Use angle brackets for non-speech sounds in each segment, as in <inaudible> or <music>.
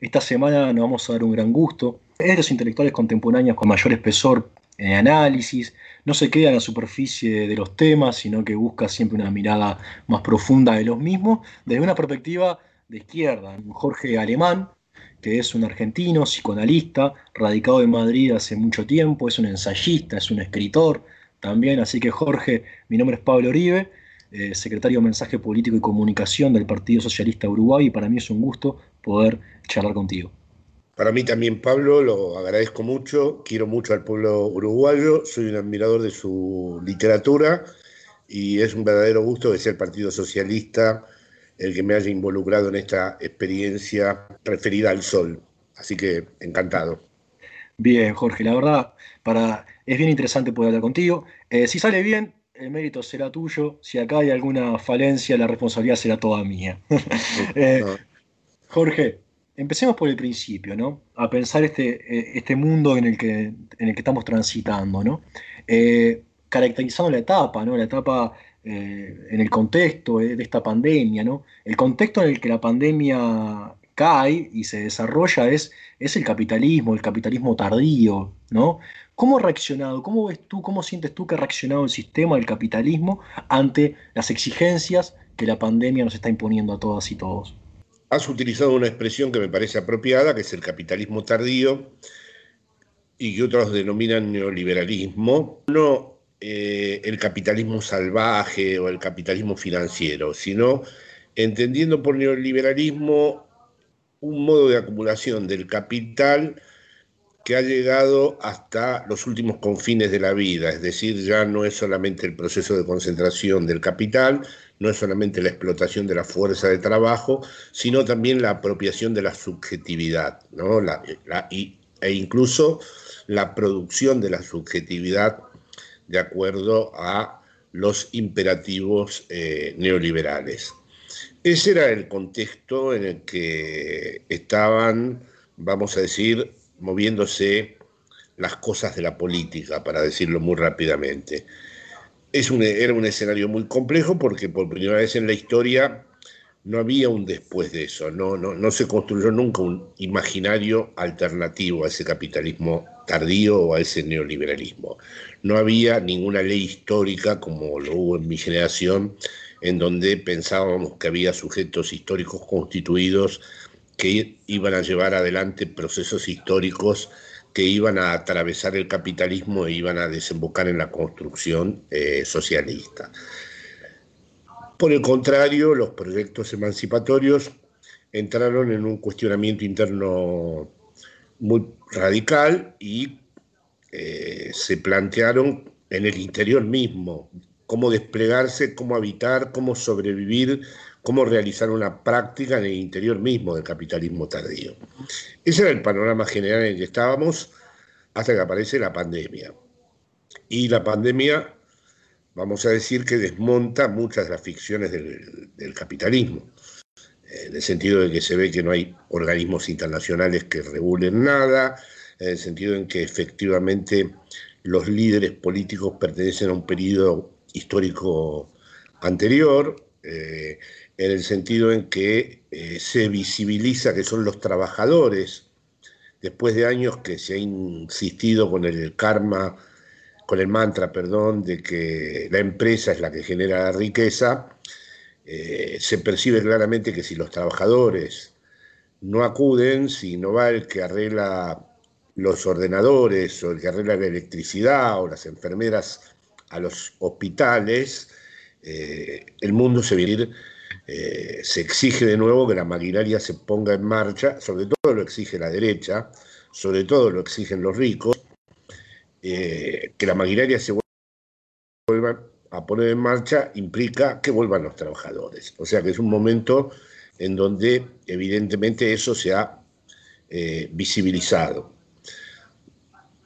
Esta semana nos vamos a dar un gran gusto. Es de los intelectuales contemporáneos con mayor espesor en análisis, no se queda en la superficie de los temas, sino que busca siempre una mirada más profunda de los mismos, desde una perspectiva de izquierda. Jorge Alemán, que es un argentino, psicoanalista, radicado en Madrid hace mucho tiempo, es un ensayista, es un escritor también. Así que Jorge, mi nombre es Pablo Oribe, eh, secretario de Mensaje Político y Comunicación del Partido Socialista Uruguay, y para mí es un gusto poder charlar contigo. Para mí también, Pablo, lo agradezco mucho, quiero mucho al pueblo uruguayo, soy un admirador de su literatura y es un verdadero gusto que sea el Partido Socialista el que me haya involucrado en esta experiencia referida al sol. Así que encantado. Bien, Jorge, la verdad, para, es bien interesante poder hablar contigo. Eh, si sale bien, el mérito será tuyo. Si acá hay alguna falencia, la responsabilidad será toda mía. <laughs> Eh, Jorge, empecemos por el principio, ¿no? A pensar este, eh, este mundo en el, que, en el que estamos transitando, ¿no? caracterizando la etapa, ¿no? La etapa eh, en el contexto de esta pandemia, ¿no? El contexto en el que la pandemia cae y se desarrolla es, es el capitalismo, el capitalismo tardío, ¿no? ¿Cómo ha reaccionado, cómo ves tú, cómo sientes tú que ha reaccionado el sistema del capitalismo ante las exigencias que la pandemia nos está imponiendo a todas y todos? Has utilizado una expresión que me parece apropiada, que es el capitalismo tardío, y que otros denominan neoliberalismo. No eh, el capitalismo salvaje o el capitalismo financiero, sino entendiendo por neoliberalismo un modo de acumulación del capital que ha llegado hasta los últimos confines de la vida, es decir, ya no es solamente el proceso de concentración del capital, no es solamente la explotación de la fuerza de trabajo, sino también la apropiación de la subjetividad, ¿no? e incluso la producción de la subjetividad de acuerdo a los imperativos eh, neoliberales. Ese era el contexto en el que estaban, vamos a decir, moviéndose las cosas de la política, para decirlo muy rápidamente. Es un, era un escenario muy complejo porque por primera vez en la historia no había un después de eso, no, no, no se construyó nunca un imaginario alternativo a ese capitalismo tardío o a ese neoliberalismo. No había ninguna ley histórica como lo hubo en mi generación, en donde pensábamos que había sujetos históricos constituidos que iban a llevar adelante procesos históricos que iban a atravesar el capitalismo e iban a desembocar en la construcción eh, socialista. Por el contrario, los proyectos emancipatorios entraron en un cuestionamiento interno muy radical y eh, se plantearon en el interior mismo cómo desplegarse, cómo habitar, cómo sobrevivir, cómo realizar una práctica en el interior mismo del capitalismo tardío. Ese era el panorama general en el que estábamos hasta que aparece la pandemia. Y la pandemia vamos a decir que desmonta muchas de las ficciones del, capitalismo, en el sentido de que se ve que no hay organismos internacionales que regulen nada, en el sentido en que efectivamente los líderes políticos pertenecen a un periodo histórico anterior, eh, en el sentido en que eh, se visibiliza que son los trabajadores, después de años que se ha insistido con el karma con el mantra, perdón, de que la empresa es la que genera la riqueza, eh, se percibe claramente que si los trabajadores no acuden, si no va el que arregla los ordenadores o el que arregla la electricidad o las enfermeras a los hospitales, eh, el mundo se eh, se exige de nuevo que la maquinaria se ponga en marcha, sobre todo lo exige la derecha, sobre todo lo exigen los ricos, eh, que la maquinaria se vuelva a poner en marcha implica que vuelvan los trabajadores. O sea que es un momento en donde evidentemente eso se ha visibilizado.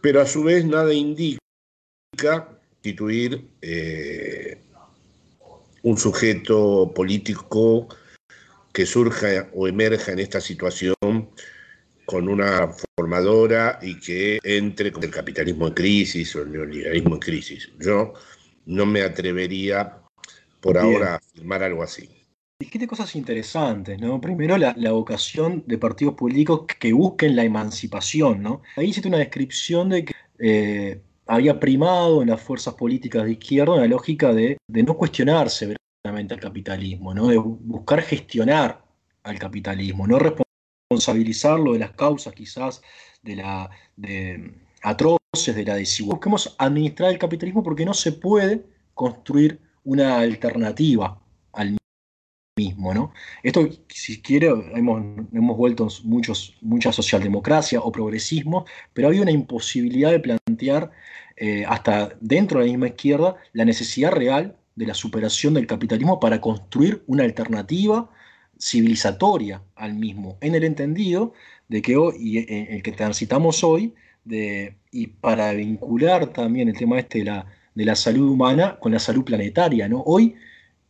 Pero a su vez nada indica constituir eh, un sujeto político que surja o emerja en esta situación con una formadora y que entre con el capitalismo en crisis o el neoliberalismo en crisis. Yo no me atrevería por ahora a afirmar algo así. dijiste cosas interesantes, ¿no? Primero la, vocación de partidos políticos que busquen la emancipación, ¿no? Ahí hiciste una descripción de que eh, había primado en las fuerzas políticas de izquierda una lógica de, no cuestionarse verdaderamente al capitalismo, ¿no? De buscar gestionar al capitalismo, no responsabilizarlo de las causas quizás de la de atroces de la desigualdad. Busquemos administrar el capitalismo porque no se puede construir una alternativa al Esto, si quiere, hemos, hemos vuelto muchos, mucha socialdemocracia o progresismo, pero había una imposibilidad de plantear eh, hasta dentro de la misma izquierda la necesidad real de la superación del capitalismo para construir una alternativa civilizatoria al mismo, en el entendido de que hoy, y eh, el que transitamos hoy, de, y para vincular también el tema este de la, de la salud humana con la salud planetaria, ¿no? Hoy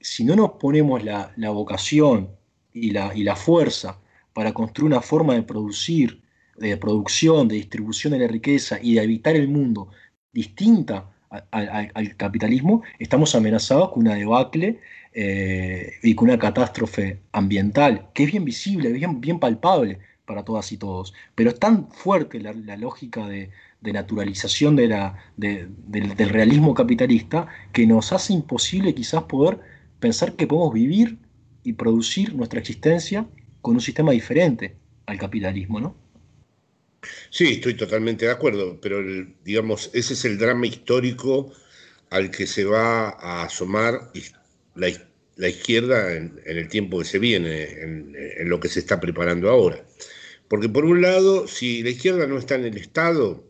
si no nos ponemos la, vocación y la, y la, fuerza para construir una forma de producir, de producción, de distribución de la riqueza y de habitar el mundo distinta al capitalismo, estamos amenazados con una debacle eh, y con una catástrofe ambiental, que es bien visible, bien, bien palpable para todas y todos. Pero es tan fuerte la, lógica de, naturalización de la, del, del realismo capitalista que nos hace imposible quizás poder pensar que podemos vivir y producir nuestra existencia con un sistema diferente al capitalismo, ¿no? Sí, estoy totalmente de acuerdo, pero digamos, ese es el drama histórico al que se va a asomar la, izquierda en, el tiempo que se viene, en, lo que se está preparando ahora. Porque por un lado, si la izquierda no está en el Estado,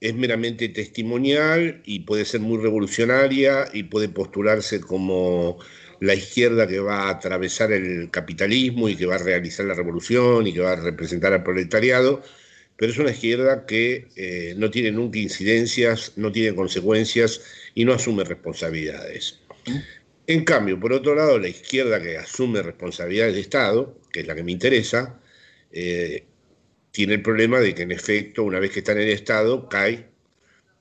es meramente testimonial y puede ser muy revolucionaria y puede postularse como la izquierda que va a atravesar el capitalismo y que va a realizar la revolución y que va a representar al proletariado, pero es una izquierda que eh, no tiene nunca incidencias, no tiene consecuencias y no asume responsabilidades. En cambio, por otro lado, la izquierda que asume responsabilidades de Estado, que es la que me interesa, eh, tiene el problema de que en efecto, una vez que está en el Estado, cae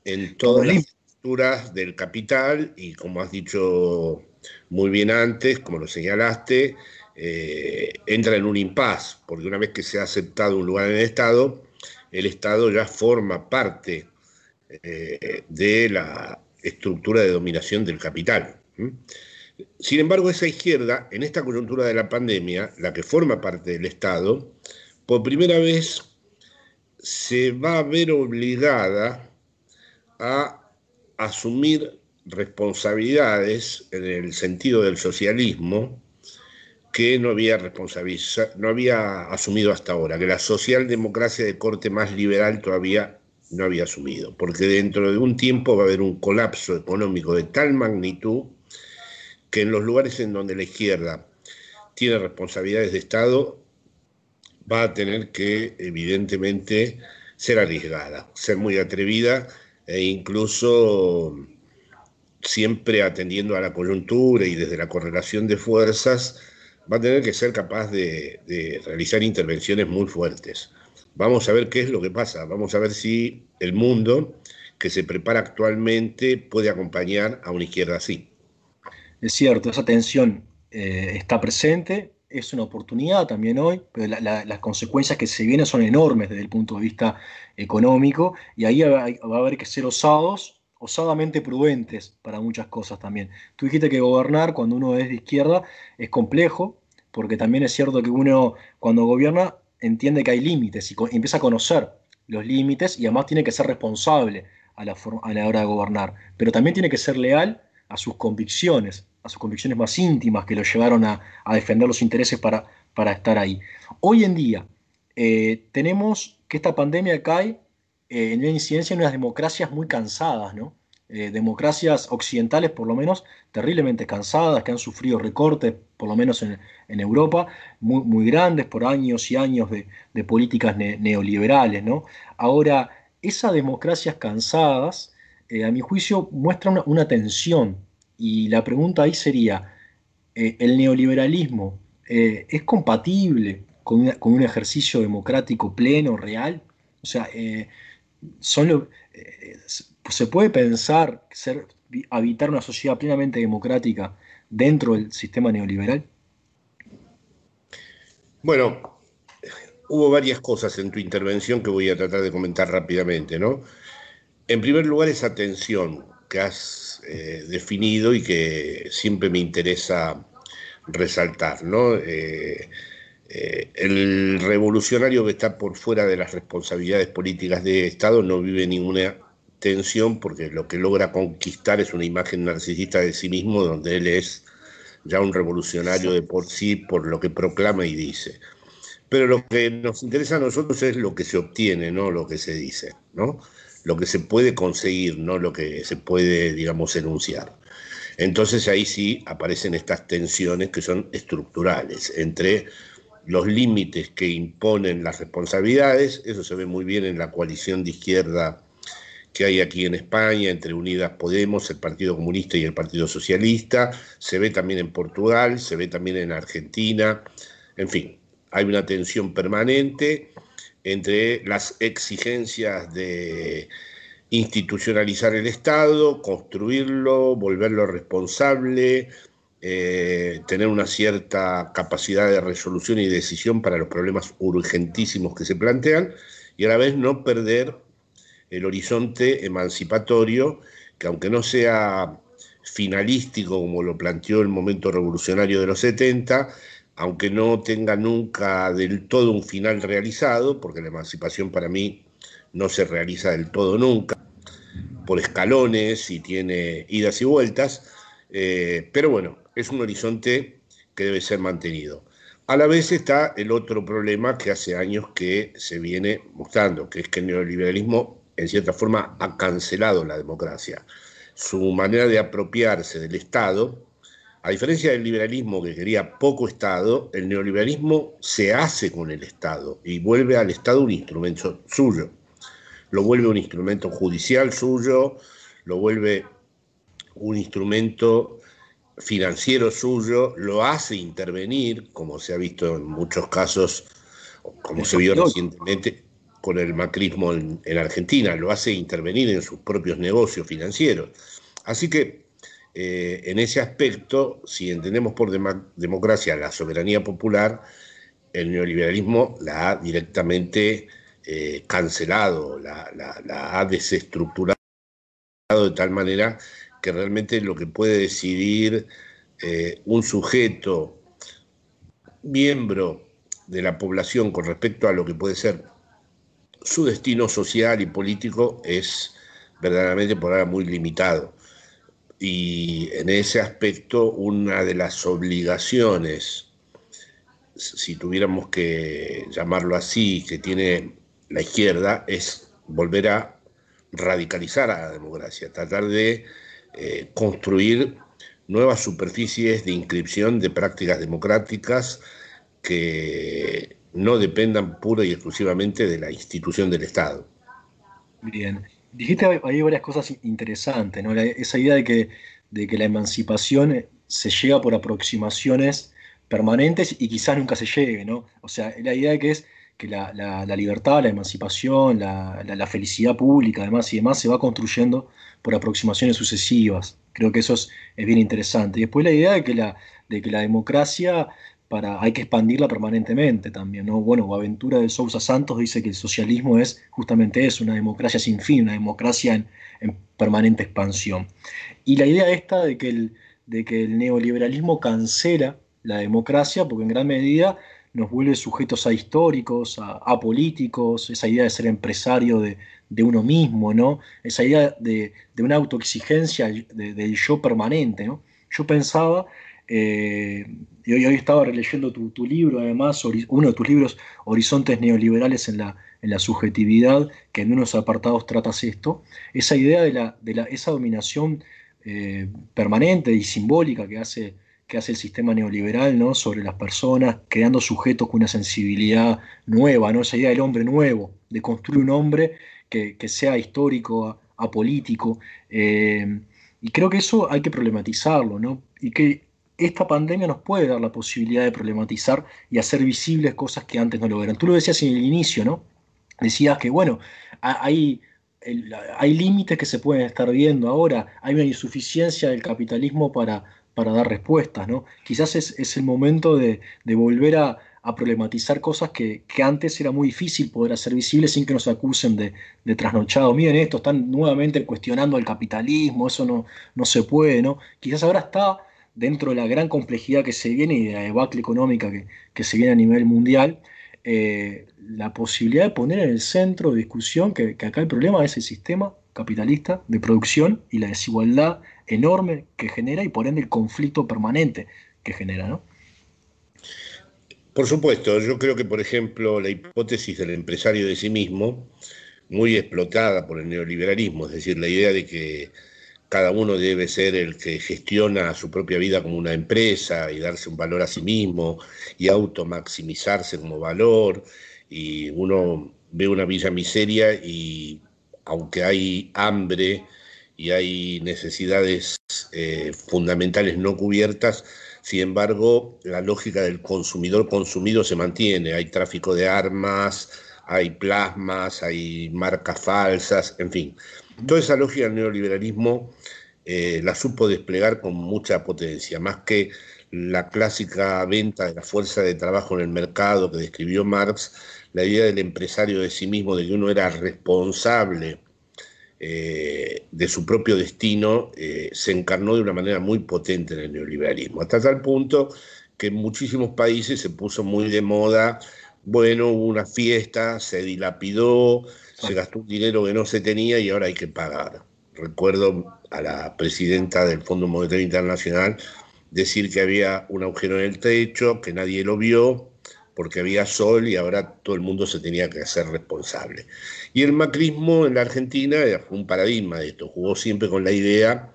en todas las estructuras del capital y como has dicho muy bien antes, como lo señalaste, eh, entra en un impas, porque una vez que se ha aceptado un lugar en el Estado, el Estado ya forma parte eh, de la estructura de dominación del capital. Sin embargo, esa izquierda, en esta coyuntura de la pandemia, la que forma parte del Estado, por primera vez se va a ver obligada a asumir responsabilidades en el sentido del socialismo que no había, no había asumido hasta ahora, que la socialdemocracia de corte más liberal todavía no había asumido, porque dentro de un tiempo va a haber un colapso económico de tal magnitud que en los lugares en donde la izquierda tiene responsabilidades de Estado, va a tener que, evidentemente, ser arriesgada, ser muy atrevida e incluso siempre atendiendo a la coyuntura y desde la correlación de fuerzas, va a tener que ser capaz de, realizar intervenciones muy fuertes. Vamos a ver qué es lo que pasa, vamos a ver si el mundo que se prepara actualmente puede acompañar a una izquierda así. Es cierto, esa tensión eh, está presente, es una oportunidad también hoy, pero las consecuencias que se vienen son enormes desde el punto de vista económico y ahí va, a haber que ser osados, osadamente prudentes para muchas cosas también. Tú dijiste que gobernar cuando uno es de izquierda es complejo, porque también es cierto que uno cuando gobierna entiende que hay límites y, empieza a conocer los límites y además tiene que ser responsable a la, hora de gobernar, pero también tiene que ser leal a sus convicciones a sus convicciones más íntimas que lo llevaron a, defender los intereses para, estar ahí. Hoy en día eh, tenemos que esta pandemia cae eh, en una incidencia en unas democracias muy cansadas, ¿no? Eh, democracias occidentales por lo menos terriblemente cansadas, que han sufrido recortes, por lo menos en, Europa, muy, muy, grandes por años y años de, políticas neoliberales. ¿no? Ahora, esas democracias cansadas, a mi juicio, muestran una tensión y la pregunta ahí sería, eh, ¿el neoliberalismo eh, es compatible con, un ejercicio democrático pleno, real? O sea, eh, ¿se puede pensar habitar una sociedad plenamente democrática dentro del sistema neoliberal? Bueno, hubo varias cosas en tu intervención que voy a tratar de comentar rápidamente, ¿no? En primer lugar, esa tensión que has eh, definido y que siempre me interesa resaltar, ¿no? Eh, eh, el revolucionario que está por fuera de las responsabilidades políticas de Estado no vive ninguna tensión porque lo que logra conquistar es una imagen narcisista de sí mismo donde él es ya un revolucionario de por sí por lo que proclama y dice. Pero lo que nos interesa a nosotros es lo que se obtiene, no lo que se dice, ¿no? Lo que se puede conseguir, no lo que se puede, digamos, enunciar. Entonces ahí sí aparecen estas tensiones que son estructurales entre los límites que imponen las responsabilidades, eso se ve muy bien en la coalición de izquierda que hay aquí en España entre Unidas Podemos, el Partido Comunista y el Partido Socialista, se ve también en Portugal, se ve también en Argentina, en fin, hay una tensión permanente entre las exigencias de institucionalizar el Estado, construirlo, volverlo responsable, eh, tener una cierta capacidad de resolución y decisión para los problemas urgentísimos que se plantean y a la vez no perder el horizonte emancipatorio que aunque no sea finalístico como lo planteó el momento revolucionario de los 70, aunque no tenga nunca del todo un final realizado, porque la emancipación para mí no se realiza del todo nunca, por escalones y tiene idas y vueltas, eh, pero bueno, es un horizonte que debe ser mantenido. A la vez está el otro problema que hace años que se viene mostrando, que es que el neoliberalismo en cierta forma ha cancelado la democracia. Su manera de apropiarse del Estado, a diferencia del liberalismo que quería poco Estado, el neoliberalismo se hace con el Estado y vuelve al Estado un instrumento suyo. Lo vuelve un instrumento judicial suyo, lo vuelve un instrumento financiero suyo, lo hace intervenir, como se ha visto en muchos casos, como se vio recientemente con el macrismo en, Argentina, lo hace intervenir en sus propios negocios financieros. Así que eh, en ese aspecto, si entendemos por democracia la soberanía popular, el neoliberalismo la ha directamente eh, cancelado, la, ha desestructurado de tal manera que realmente lo que puede decidir eh, un sujeto miembro de la población con respecto a lo que puede ser su destino social y político es verdaderamente por ahora muy limitado. Y en ese aspecto una de las obligaciones, si tuviéramos que llamarlo así, que tiene la izquierda, es volver a radicalizar a la democracia, tratar de eh, construir nuevas superficies de inscripción de prácticas democráticas que no dependan pura y exclusivamente de la institución del Estado. Bien, dijiste ahí varias cosas interesantes, ¿no? esa idea de que, de que la emancipación se llega por aproximaciones permanentes y quizás nunca se llegue, ¿no? O sea, la idea de que es que la, libertad, la emancipación, la, felicidad pública, además y demás, se va construyendo por aproximaciones sucesivas. Creo que eso es, bien interesante. Y después la idea de que la, de que la democracia para, hay que expandirla permanentemente también. ¿no? Bueno, Aventura de Sousa Santos dice que el socialismo es justamente eso, una democracia sin fin, una democracia en, permanente expansión. Y la idea esta de que, el, de que el neoliberalismo cancela la democracia, porque en gran medida nos vuelve sujetos a históricos, a, políticos, esa idea de ser empresario de, uno mismo, ¿no? Esa idea de, una autoexigencia del yo permanente, ¿no? Yo pensaba, eh, y hoy, estaba releyendo tu, libro, además, uno de tus libros, Horizontes Neoliberales en la, en la Subjetividad, que en unos apartados tratas esto, esa idea de, la, de la, esa dominación eh, permanente y simbólica que hace que hace el sistema neoliberal ¿no? sobre las personas, creando sujetos con una sensibilidad nueva, ¿no? esa idea del hombre nuevo, de construir un hombre que, sea histórico, apolítico. Eh, y creo que eso hay que problematizarlo, ¿no? y que esta pandemia nos puede dar la posibilidad de problematizar y hacer visibles cosas que antes no lo eran. Tú lo decías en el inicio, ¿no? Decías que, bueno, hay, hay límites que se pueden estar viendo ahora, hay una insuficiencia del capitalismo para para dar respuestas, ¿no? Quizás es, el momento de, volver a, a problematizar cosas que, antes era muy difícil poder hacer visibles sin que nos acusen de, de trasnochado. Miren esto, están nuevamente cuestionando el capitalismo, eso no, no se puede, ¿no? Quizás ahora está dentro de la gran complejidad que se viene y de la debacle económica que, se viene a nivel mundial, eh, la posibilidad de poner en el centro de discusión que, acá el problema es el sistema capitalista de producción y la desigualdad enorme que genera y por ende el conflicto permanente que genera, ¿no? Por supuesto, yo creo que, por ejemplo, la hipótesis del empresario de sí mismo, muy explotada por el neoliberalismo, es decir, la idea de que cada uno debe ser el que gestiona su propia vida como una empresa y darse un valor a sí mismo y automaximizarse como valor. Y uno ve una villa miseria y aunque hay hambre y hay necesidades eh, fundamentales no cubiertas, sin embargo, la lógica del consumidor consumido se mantiene. Hay tráfico de armas, hay plasmas, hay marcas falsas, en fin. Toda esa lógica del neoliberalismo eh, la supo desplegar con mucha potencia, más que la clásica venta de la fuerza de trabajo en el mercado que describió Marx, la idea del empresario de sí mismo, de que uno era responsable eh, de su propio destino, eh, se encarnó de una manera muy potente en el neoliberalismo, hasta tal punto que en muchísimos países se puso muy de moda, bueno, hubo una fiesta, se dilapidó, se gastó un dinero que no se tenía y ahora hay que pagar. Recuerdo a la presidenta del Fondo Monetario Internacional decir que había un agujero en el techo, que nadie lo vio, porque había sol y ahora todo el mundo se tenía que hacer responsable. Y el macrismo en la Argentina fue un paradigma de esto, jugó siempre con la idea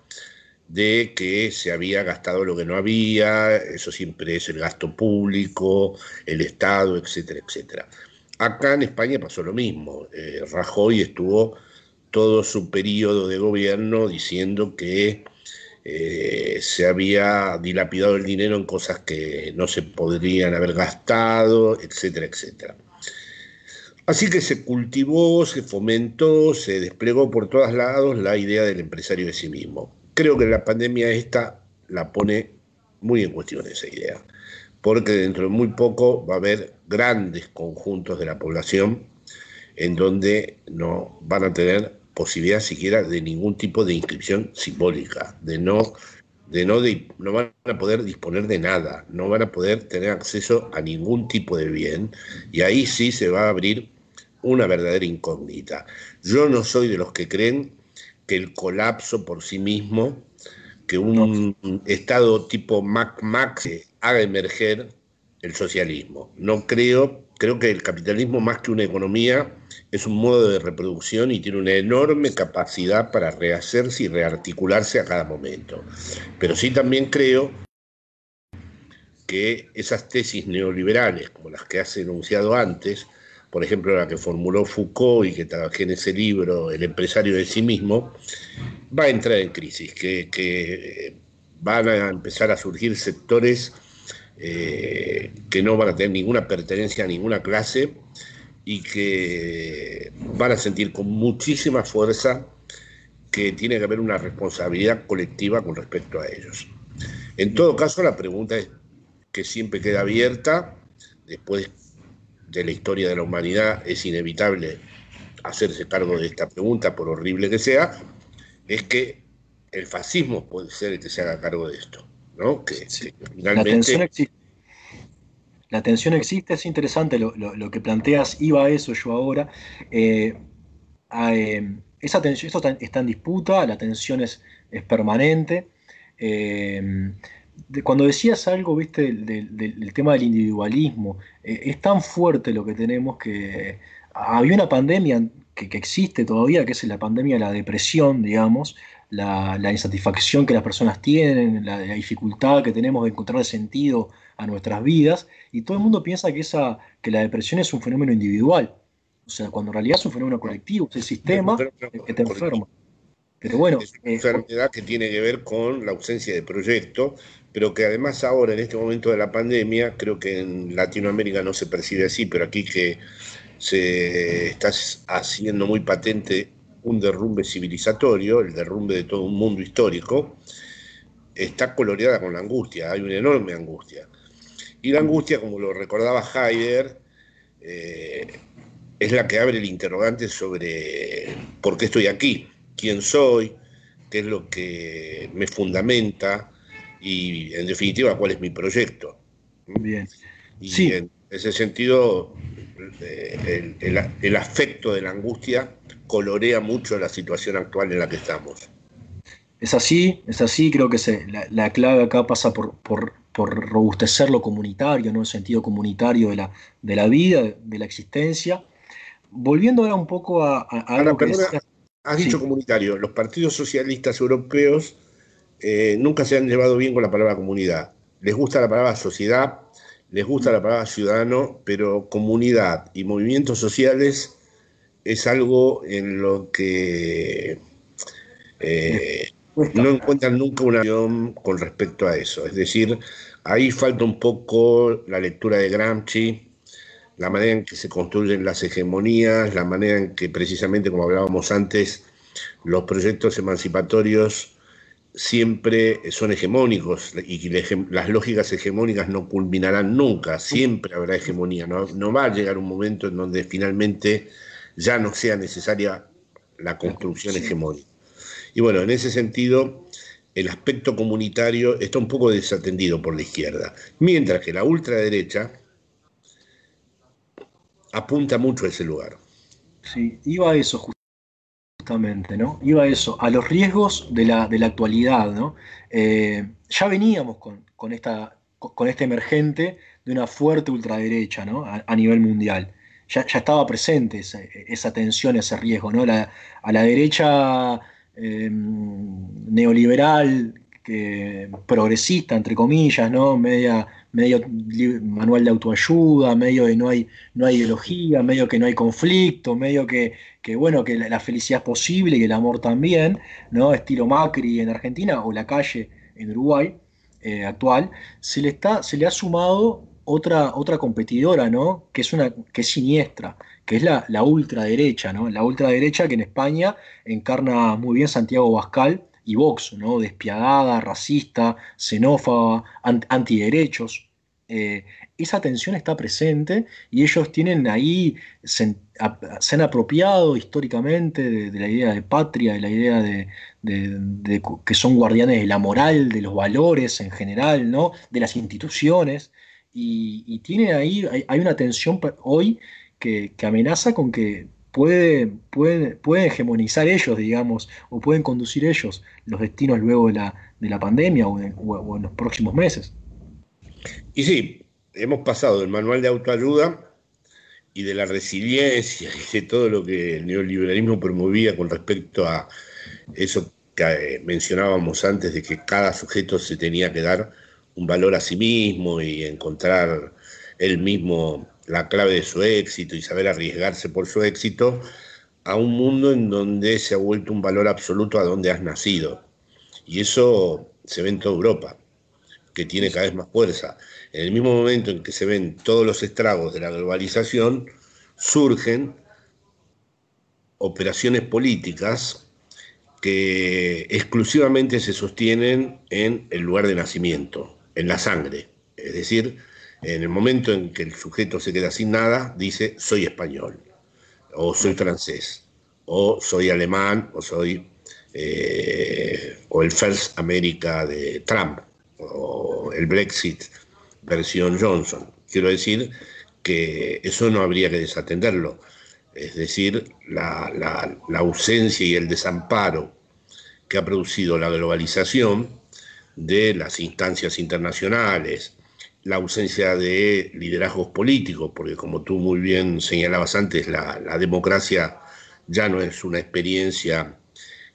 de que se había gastado lo que no había, eso siempre es el gasto público, el Estado, etcétera, etcétera. Acá en España pasó lo mismo. Eh, Rajoy estuvo todo su periodo de gobierno diciendo que eh, se había dilapidado el dinero en cosas que no se podrían haber gastado, etcétera, etcétera. Así que se cultivó, se fomentó, se desplegó por todos lados la idea del empresario de sí mismo. Creo que la pandemia esta la pone muy en cuestión esa idea porque dentro de muy poco va a haber grandes conjuntos de la población en donde no van a tener posibilidad siquiera de ningún tipo de inscripción simbólica, de no, de no, no van a poder disponer de nada, no van a poder tener acceso a ningún tipo de bien, y ahí sí se va a abrir una verdadera incógnita. Yo no soy de los que creen que el colapso por sí mismo, que un estado tipo Mac-Mac haga emerger el socialismo. No creo, creo que el capitalismo más que una economía es un modo de reproducción y tiene una enorme capacidad para rehacerse y rearticularse a cada momento. Pero sí también creo que esas tesis neoliberales, como las que has enunciado antes, por ejemplo la que formuló Foucault y que trabajé en ese libro, El empresario de sí mismo, va a entrar en crisis, que, que van a empezar a surgir sectores eh, que no van a tener ninguna pertenencia a ninguna clase y que van a sentir con muchísima fuerza que tiene que haber una responsabilidad colectiva con respecto a ellos. En todo caso, la pregunta es que siempre queda abierta, después de la historia de la humanidad es inevitable hacerse cargo de esta pregunta, por horrible que sea, es que el fascismo puede ser el que se haga cargo de esto. La tensión existe. La tensión existe, es interesante lo, que planteas, iba a eso yo ahora. Eh, eh, esa tensión, esto está, en disputa, la tensión es, permanente. Eh, cuando decías algo, viste, del, tema del individualismo, es tan fuerte lo que tenemos que había una pandemia que, que, existe todavía, que es la pandemia de la depresión, digamos, la, insatisfacción que las personas tienen, la, dificultad que tenemos de encontrar sentido a nuestras vidas, y todo el mundo piensa que, esa, que la depresión es un fenómeno individual, o sea, cuando en realidad es un fenómeno colectivo, es el sistema que te enferma. Pero bueno, es una eh, enfermedad que tiene que ver con la ausencia de proyecto, pero que además ahora, en este momento de la pandemia, creo que en Latinoamérica no se percibe así, pero aquí que se está haciendo muy patente un derrumbe civilizatorio, el derrumbe de todo un mundo histórico, está coloreada con la angustia, hay una enorme angustia. Y la angustia, como lo recordaba Heidegger, eh, es la que abre el interrogante sobre por qué estoy aquí, quién soy, qué es lo que me fundamenta y, en definitiva, cuál es mi proyecto. Bien. Y en ese sentido, eh, el, afecto de la angustia colorea mucho la situación actual en la que estamos. Es así, es así, creo que se, la, clave acá pasa por, por, robustecer lo comunitario, ¿no? el sentido comunitario de la, de la vida, de la existencia. Volviendo ahora un poco a, algo que Has dicho comunitario, los partidos socialistas europeos eh, nunca se han llevado bien con la palabra comunidad. Les gusta la palabra sociedad, les gusta la palabra ciudadano, pero comunidad y movimientos sociales es algo en lo que eh, no encuentran nunca una acción con respecto a eso. Es decir, ahí falta un poco la lectura de Gramsci, la manera en que se construyen las hegemonías, la manera en que precisamente, como hablábamos antes, los proyectos emancipatorios siempre son hegemónicos y las lógicas hegemónicas no culminarán nunca, siempre habrá hegemonía, no, no va a llegar un momento en donde finalmente ya no sea necesaria la construcción hegemónica. Y bueno, en ese sentido, el aspecto comunitario está un poco desatendido por la izquierda, mientras que la ultraderecha apunta mucho a ese lugar. Sí, iba a eso justamente, ¿no? Iba a eso, a los riesgos de la, de la actualidad, ¿no? Eh, ya veníamos con, esta, con este emergente de una fuerte ultraderecha, ¿no? A, nivel mundial. Ya, estaba presente esa, tensión, ese riesgo, ¿no? a la derecha Em, neoliberal, que, progresista, entre comillas, ¿no? Media, medio manual de autoayuda, medio de no hay, no hay ideología, medio que no hay conflicto, medio que, bueno, que la, felicidad es posible y el amor también, ¿no? Estilo Macri en Argentina o la calle en Uruguay eh, actual, se le, está, se le ha sumado otra, otra competidora, ¿no? Que es una, que es siniestra, que es la, la, ultraderecha, ¿no? La ultraderecha que en España encarna muy bien Santiago Bascal y Vox, ¿no? Despiadada, racista, xenófoba, antiderechos. Eh, esa tensión está presente y ellos tienen ahí, se, han apropiado históricamente de, la idea de patria, de la idea de, que son guardianes de la moral, de los valores en general, ¿no? de las instituciones. Y, tiene ahí, hay, una tensión hoy que, amenaza con que puede, puede, pueden hegemonizar ellos, digamos, o pueden conducir ellos los destinos luego de la, de la pandemia o, en los próximos meses. Y sí, hemos pasado del manual de autoayuda y de la resiliencia y de todo lo que el neoliberalismo promovía con respecto a eso que eh, mencionábamos antes de que cada sujeto se tenía que dar un valor a sí mismo y encontrar él mismo la clave de su éxito y saber arriesgarse por su éxito, a un mundo en donde se ha vuelto un valor absoluto a donde has nacido. Y eso se ve en toda Europa, que tiene cada vez más fuerza. En el mismo momento en que se ven todos los estragos de la globalización, surgen operaciones políticas que exclusivamente se sostienen en el lugar de nacimiento, en la sangre. Es decir, en el momento en que el sujeto se queda sin nada, dice soy español, o soy francés, o soy alemán, o soy eh, o el First America de Trump, o el Brexit versión Johnson. Quiero decir que eso no habría que desatenderlo. Es decir, la ausencia y el desamparo que ha producido la globalización de las instancias internacionales, la ausencia de liderazgos políticos, porque como tú muy bien señalabas antes, la, democracia ya no es una experiencia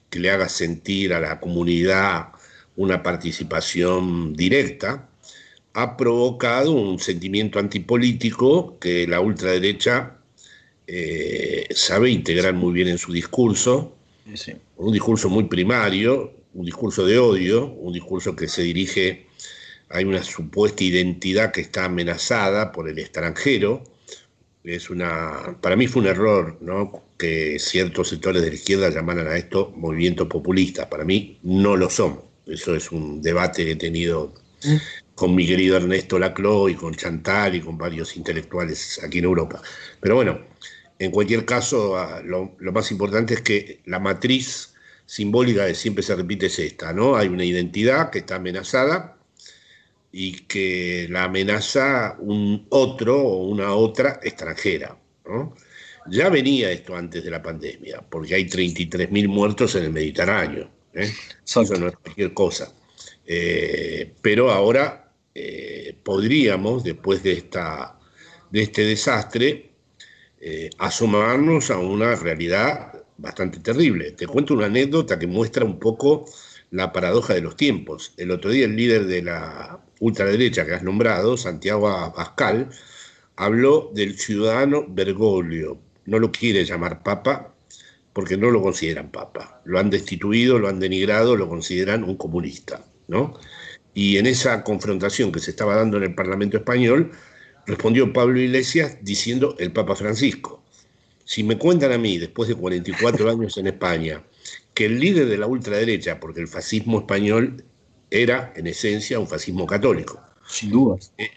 que le haga sentir a la comunidad una participación directa, ha provocado un sentimiento antipolítico que la ultraderecha eh, sabe integrar muy bien en su discurso, un discurso muy primario, un discurso de odio, un discurso que se dirige hay una supuesta identidad que está amenazada por el extranjero. Es una, para mí fue un error ¿no? que ciertos sectores de la izquierda llamaran a esto movimiento populista. Para mí no lo son. Eso es un debate que he tenido con mi querido Ernesto Laclau y con Chantal y con varios intelectuales aquí en Europa. Pero bueno, en cualquier caso, ah, lo, más importante es que la matriz simbólica que siempre se repite es esta, ¿no? Hay una identidad que está amenazada y que la amenaza un otro o una otra extranjera, Ya venía esto antes de la pandemia, porque hay 33.000 muertos en el Mediterráneo. ¿eh? Eso no es cualquier cosa. Eh, pero ahora eh, podríamos, después de, esta, de este desastre, asomarnos a una realidad bastante terrible. Te cuento una anécdota que muestra un poco la paradoja de los tiempos. El otro día el líder de la ultraderecha que has nombrado, Santiago Abascal, habló del ciudadano Bergoglio. No lo quiere llamar papa porque no lo consideran papa. Lo han destituido, lo han denigrado, lo consideran un comunista. ¿no? Y en esa confrontación que se estaba dando en el Parlamento español, respondió Pablo Iglesias diciendo el Papa Francisco. Si me cuentan a mí, después de 44 años en España, que el líder de la ultraderecha, porque el fascismo español era en esencia un fascismo católico. Sin dudas. Eh,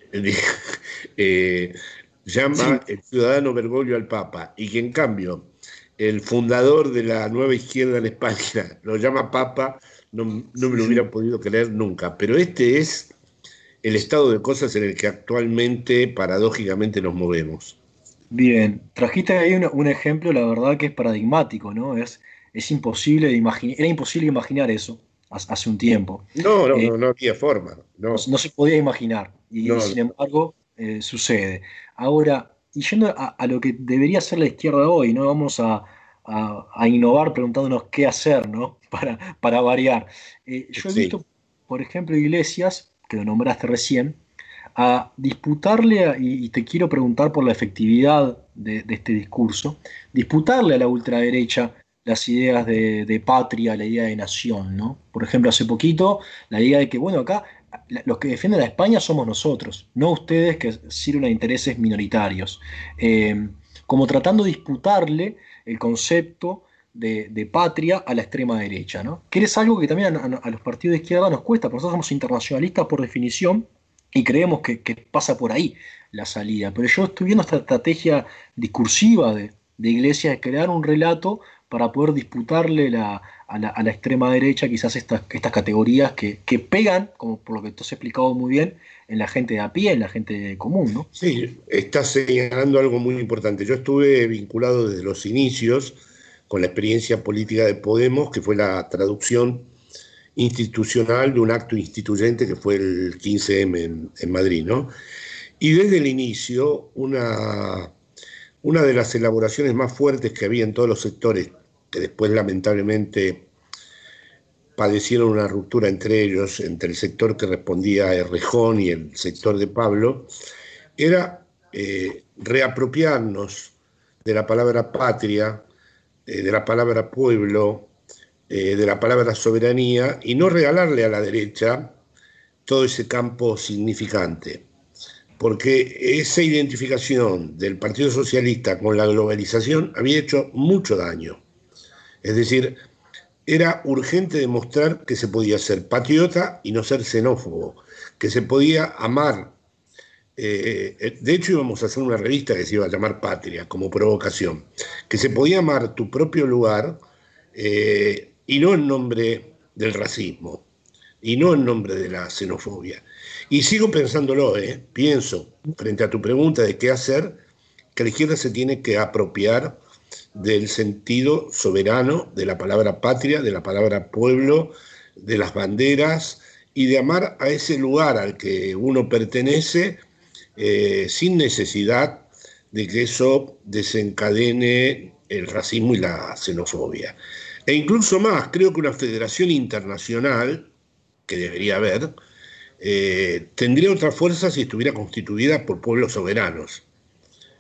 eh, <laughs> llama el ciudadano Bergoglio al Papa y que en cambio el fundador de la nueva izquierda en España <laughs> lo llama Papa, no, no me lo hubiera podido creer nunca. Pero este es el estado de cosas en el que actualmente, paradójicamente, nos movemos. Bien, trajiste ahí un, ejemplo, la verdad que es paradigmático, ¿no? Es, es imposible imaginar, era imposible imaginar eso hace un tiempo. No, no, no, eh, había forma. No. no. se podía imaginar y sin embargo eh, sucede. Ahora, y yendo a, lo que debería ser la izquierda hoy, ¿no? Vamos a, innovar preguntándonos qué hacer, ¿no? <laughs> Para, para variar. Eh, yo he visto, por ejemplo, iglesias que lo nombraste recién, a disputarle, y, te quiero preguntar por la efectividad de, este discurso, disputarle a la ultraderecha las ideas de, patria, la idea de nación, ¿no? Por ejemplo, hace poquito, la idea de que, bueno, acá los que defienden a España somos nosotros, no ustedes que sirven a intereses minoritarios. Eh, como tratando de disputarle el concepto de, patria a la extrema derecha, ¿no? Que es algo que también a, los partidos de izquierda nos cuesta, porque nosotros somos internacionalistas por definición y creemos que, pasa por ahí la salida. Pero yo estoy viendo esta estrategia discursiva de, de Iglesias de crear un relato para poder disputarle a, la, extrema derecha quizás estas, categorías que, pegan, como por lo que tú has explicado muy bien, en la gente de a pie, en la gente común, ¿no? Sí, estás señalando algo muy importante. Yo estuve vinculado desde los inicios con la experiencia política de Podemos, que fue la traducción institucional de un acto instituyente que fue el 15M en, Madrid. ¿no? Y desde el inicio, una de las elaboraciones más fuertes que había en todos los sectores, que después lamentablemente padecieron una ruptura entre ellos, entre el sector que respondía a Errejón y el sector de Pablo, era eh, reapropiarnos de la palabra patria, eh, de la palabra pueblo, eh, de la palabra soberanía, y no regalarle a la derecha todo ese campo significante. Porque esa identificación del Partido Socialista con la globalización había hecho mucho daño. Es decir, era urgente demostrar que se podía ser patriota y no ser xenófobo, que se podía amar eh, eh, de hecho íbamos a hacer una revista que se iba a llamar Patria, como provocación, que se podía amar tu propio lugar eh, y no en nombre del racismo, y no en nombre de la xenofobia. Y sigo pensándolo, pienso, frente a tu pregunta de qué hacer, que la izquierda se tiene que apropiar del sentido soberano de la palabra patria, de la palabra pueblo, de las banderas y de amar a ese lugar al que uno pertenece eh, sin necesidad de que eso desencadene el racismo y la xenofobia. E incluso más, creo que una federación internacional, que debería haber, eh, tendría otra fuerza si estuviera constituida por pueblos soberanos.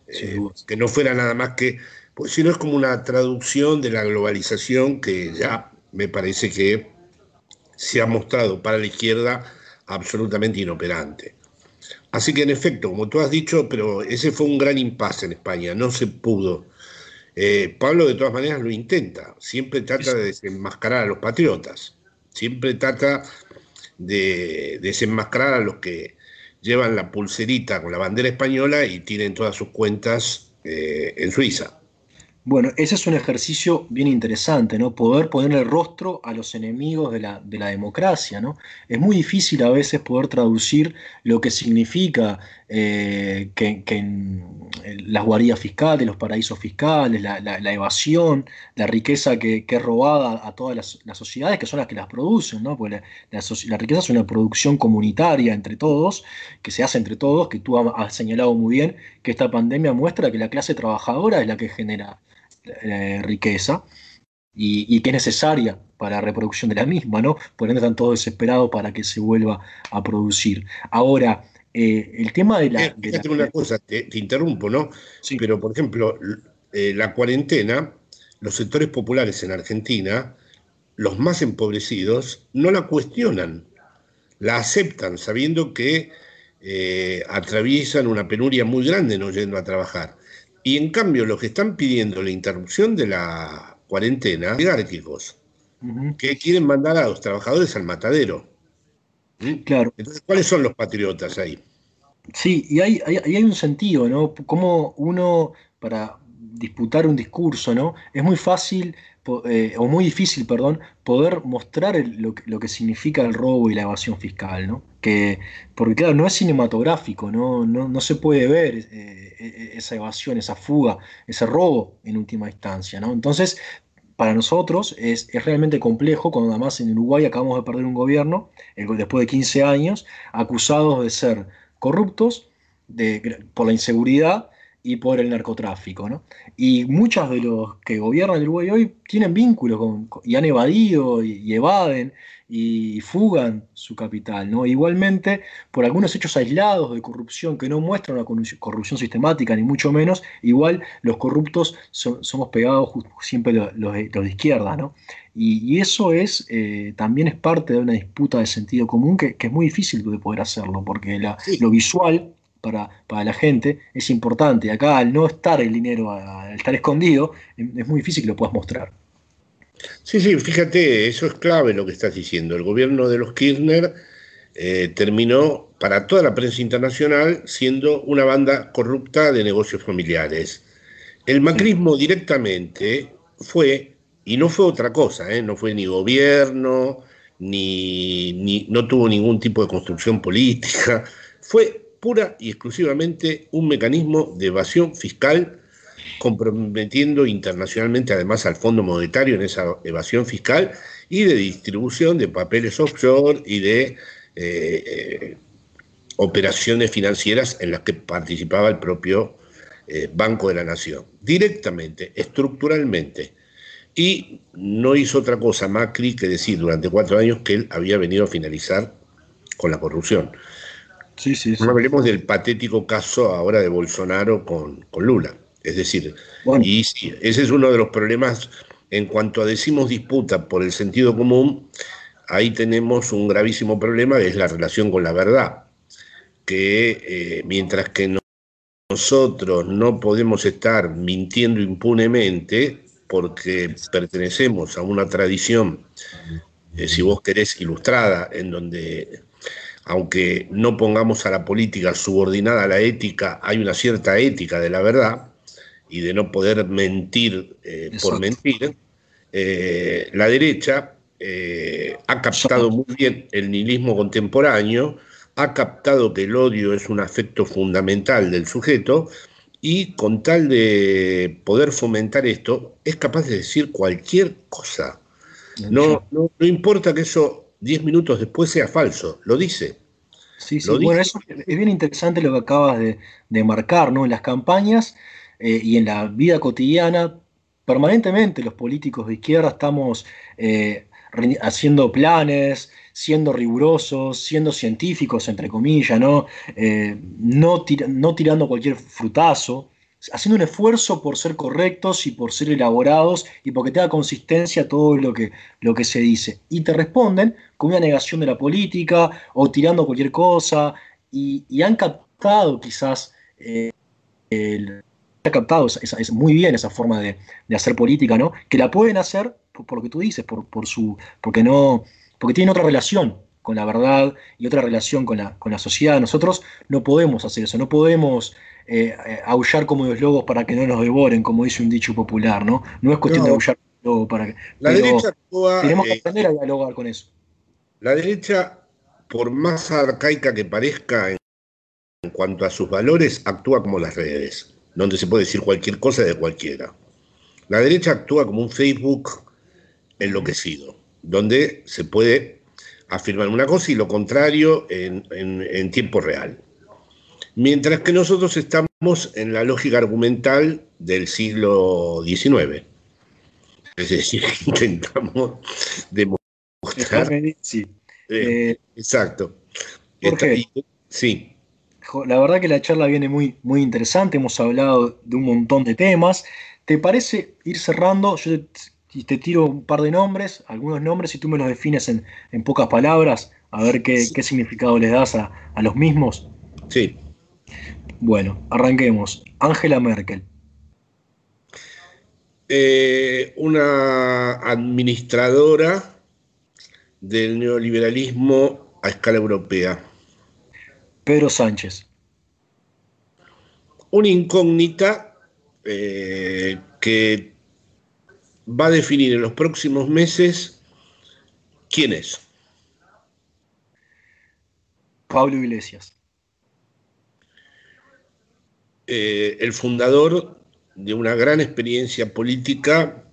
Eh, que no fuera nada más que, pues si no es como una traducción de la globalización que ya me parece que se ha mostrado para la izquierda absolutamente inoperante. Así que en efecto, como tú has dicho, pero ese fue un gran impasse en España, no se pudo. Eh, Pablo de todas maneras lo intenta, siempre trata de desenmascarar a los patriotas, siempre trata de desenmascarar a los que llevan la pulserita con la bandera española y tienen todas sus cuentas eh, en Suiza. Bueno, ese es un ejercicio bien interesante, ¿no? Poder poner el rostro a los enemigos de la, democracia, ¿no? Es muy difícil a veces poder traducir lo que significa eh, que, las guarías fiscales, los paraísos fiscales, la, evasión, la riqueza que, es robada a todas las, sociedades, que son las que las producen, ¿no? Porque la, riqueza es una producción comunitaria entre todos, que se hace entre todos, que tú has señalado muy bien que esta pandemia muestra que la clase trabajadora es la que genera eh, riqueza y, que es necesaria para la reproducción de la misma, ¿no? Por ende están todos desesperados para que se vuelva a producir. Ahora, eh, el tema de la... Fíjate una cosa, te, interrumpo, ¿no? Sí. Pero, por ejemplo, eh, la cuarentena, los sectores populares en Argentina, los más empobrecidos, no la cuestionan, la aceptan, sabiendo que atraviesan una penuria muy grande no yendo a trabajar. Y en cambio, los que están pidiendo la interrupción de la cuarentena, oligárquicos, que quieren mandar a los trabajadores al matadero. ¿Mm? Claro. Entonces, ¿cuáles son los patriotas ahí? Sí, y hay, hay, un sentido, ¿no? Como uno, para disputar un discurso, ¿no? Es muy fácil eh, o muy difícil, perdón, poder mostrar lo, que significa el robo y la evasión fiscal, ¿no? Que, porque claro, no es cinematográfico, no, no, se puede ver eh, e, esa evasión, esa fuga, ese robo en última instancia, ¿no? Entonces, para nosotros es, realmente complejo cuando además en Uruguay acabamos de perder un gobierno, después de 15 años, acusados de ser corruptos de, por la inseguridad y por el narcotráfico. ¿no? Y muchos de los que gobiernan el Uruguay hoy tienen vínculos y han evadido y, evaden y fugan su capital. ¿no? Igualmente, por algunos hechos aislados de corrupción que no muestran una corrupción sistemática, ni mucho menos, igual los corruptos somos pegados siempre los, de, izquierda. ¿no? Y, eso es eh, también es parte de una disputa de sentido común que, es muy difícil de poder hacerlo, porque lo visual para, la gente es importante. Acá al no estar el dinero, al estar escondido, es muy difícil que lo puedas mostrar. Sí, sí, fíjate, eso es clave lo que estás diciendo. El gobierno de los Kirchner eh, terminó para toda la prensa internacional siendo una banda corrupta de negocios familiares. El macrismo directamente fue, y no fue otra cosa, ¿eh? no fue ni gobierno, ni, ni, no tuvo ningún tipo de construcción política, fue pura y exclusivamente un mecanismo de evasión fiscal, comprometiendo internacionalmente además al Fondo Monetario en esa evasión fiscal y de distribución de papeles offshore y de eh, eh, operaciones financieras en las que participaba el propio eh, Banco de la Nación, directamente, estructuralmente. Y no hizo otra cosa Macri que decir durante cuatro años que él había venido a finalizar con la corrupción. No hablemos del patético caso ahora de Bolsonaro con, Lula. Es decir, y ese es uno de los problemas en cuanto a decimos disputa por el sentido común, ahí tenemos un gravísimo problema, que es la relación con la verdad, que eh, mientras que nosotros no podemos estar mintiendo impunemente, porque pertenecemos a una tradición, eh, si vos querés, ilustrada, en donde aunque no pongamos a la política subordinada a la ética, hay una cierta ética de la verdad y de no poder mentir eh, por mentir, eh, la derecha eh, ha captado muy bien el nihilismo contemporáneo, ha captado que el odio es un afecto fundamental del sujeto y con tal de poder fomentar esto, es capaz de decir cualquier cosa. No, no, no importa que eso diez minutos después sea falso, lo dice. Sí, sí, bueno, eso es bien interesante lo que acabas de, marcar, ¿no? En las campañas eh, y en la vida cotidiana, permanentemente los políticos de izquierda estamos eh, haciendo planes, siendo rigurosos, siendo científicos, entre comillas, ¿no? Eh, no, tirando cualquier frutazo, haciendo un esfuerzo por ser correctos y por ser elaborados y porque tenga consistencia todo lo que, lo que se dice. Y te responden con una negación de la política o tirando cualquier cosa y, han captado quizás, eh, ha captado es muy bien esa forma de, hacer política, ¿no? Que la pueden hacer por, lo que tú dices, por, por su, porque no, porque tienen otra relación con la verdad y otra relación con la, con la sociedad. Nosotros no podemos hacer eso, no podemos eh, eh, aullar como los lobos para que no nos devoren, como dice un dicho popular, ¿no? No es cuestión de aullar como los lobos para que... La derecha actúa, tenemos que aprender a dialogar con eso. La derecha, por más arcaica que parezca en cuanto a sus valores, actúa como las redes, donde se puede decir cualquier cosa de cualquiera. La derecha actúa como un Facebook enloquecido, donde se puede afirmar una cosa y lo contrario en, en, en, tiempo real. Mientras que nosotros estamos en la lógica argumental del siglo XIX. Es decir, <laughs> intentamos demostrar. Sí. Eh, exacto. Jorge, Está- sí. La verdad que la charla viene muy, muy interesante, hemos hablado de un montón de temas. ¿Te parece ir cerrando? Yo te, te tiro un par de nombres, algunos nombres, y tú me los defines en, en pocas palabras, a ver qué, qué significado les das a, a los mismos. Sí. Bueno, arranquemos. Angela Merkel. Eh, una administradora del neoliberalismo a escala europea. Pedro Sánchez. Una incógnita eh, que va a definir en los próximos meses quién es. Pablo Iglesias. Eh, el fundador de una gran experiencia política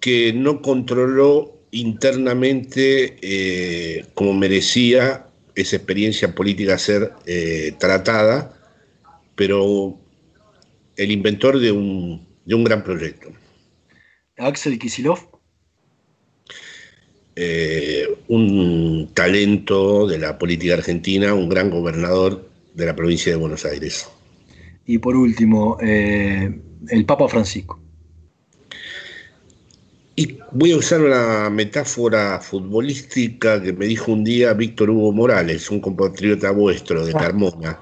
que no controló internamente eh, como merecía esa experiencia política ser eh, tratada, pero el inventor de un, de un gran proyecto. Axel Kisilov. Eh, un talento de la política argentina, un gran gobernador de la provincia de Buenos Aires. Y por último, eh, el Papa Francisco. Y voy a usar una metáfora futbolística que me dijo un día Víctor Hugo Morales, un compatriota vuestro de Carmona.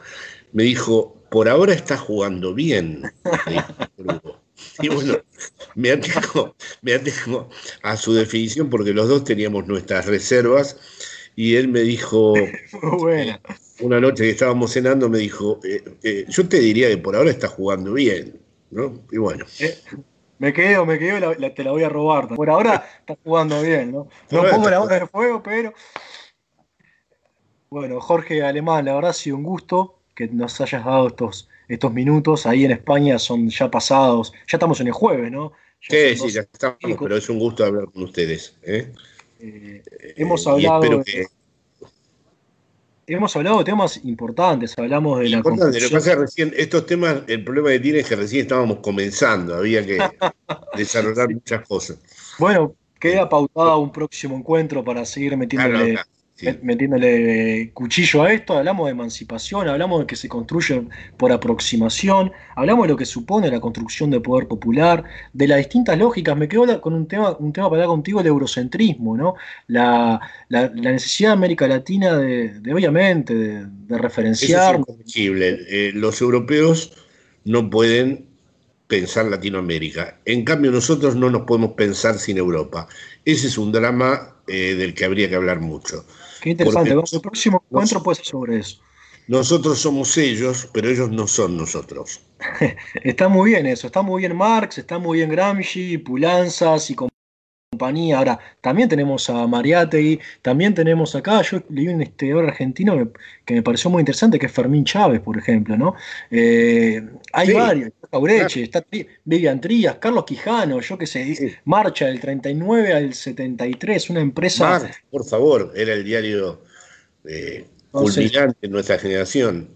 Me dijo, por ahora está jugando bien. Y bueno, me atengo, me atengo a su definición porque los dos teníamos nuestras reservas y él me dijo, <laughs> una noche que estábamos cenando, me dijo, eh, eh, yo te diría que por ahora está jugando bien, ¿no? Y bueno. Me quedo, me quedo, la, la, te la voy a robar. Por ahora está jugando bien, ¿no? No pongo la bola de fuego, pero. Bueno, Jorge Alemán, la verdad ha sido un gusto que nos hayas dado estos, estos minutos. Ahí en España son ya pasados, ya estamos en el jueves, ¿no? Ya Sí, sí, ya estamos, pero es un gusto hablar con ustedes. ¿eh? eh, hemos Eh, hablado espero de- que- hemos hablado de temas importantes, hablamos de la Importante, lo que pasa recién, estos temas, el problema que tiene es que recién estábamos comenzando, había que <laughs> desarrollar muchas cosas. Bueno, queda pautada un próximo encuentro para seguir metiéndole, Claro, sí. met- metiéndole cuchillo a esto. Hablamos de emancipación, hablamos de que se construye por aproximación, hablamos de lo que supone la construcción de poder popular, de las distintas lógicas. Me quedo con un tema, un tema para hablar contigo, el eurocentrismo, ¿no? La, la- la necesidad de América Latina de, de, obviamente, de, es referenciar. incorregible. Eh, los europeos no pueden pensar Latinoamérica. En cambio, nosotros no nos podemos pensar sin Europa. Ese es un drama eh, del que habría que hablar mucho. Qué interesante. porque el próximo encuentro puede ser sobre eso. Nosotros somos ellos, pero ellos no son nosotros. <laughs> Está muy bien eso, está muy bien Marx, está muy bien Gramsci, Pulanzas y compañía. Ahora, también tenemos a Mariátegui, también tenemos acá, yo leí un historiador argentino que, que me pareció muy interesante, que es Fermín Chávez, por ejemplo, ¿no? Eh, hay Sí, varios, está Aureche, claro. está Vivian Trías, Carlos Quijano, yo qué sé, Sí. marcha del 39 al 73, una empresa... Por favor, era el diario eh, culminante en nuestra generación.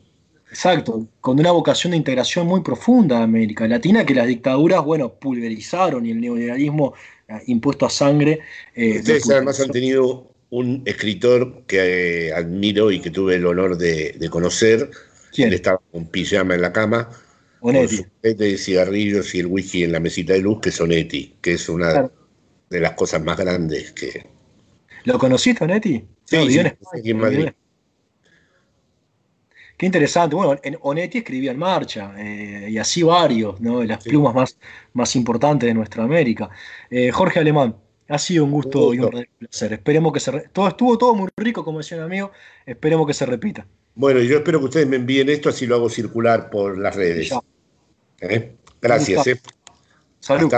Exacto, con una vocación de integración muy profunda a América Latina que las dictaduras, bueno, pulverizaron y el neoliberalismo eh, impuesto a sangre. eh, Ustedes además han tenido un escritor que eh, admiro y que tuve el honor de, de conocer. ¿Quién? Él estaba con pijama en la cama, con su de cigarrillos y el whisky en la mesita de luz, que es Onetti, que es una Claro. de las cosas más grandes que... ¿Lo conociste, Onetti? Sí, No, sí, en España, en Madrid. Qué interesante. Bueno, en Onetti escribía en marcha, eh, y así varios, ¿no? De las Sí. plumas más, más importantes de nuestra América. Eh, Jorge Alemán, Ha sido un gusto, y un placer. Esperemos que se todo estuvo todo muy rico, como decía un amigo. Esperemos que se repita. Bueno, yo espero que ustedes me envíen esto, así lo hago circular por las redes. ¿Eh? Gracias. ¿eh? Salud.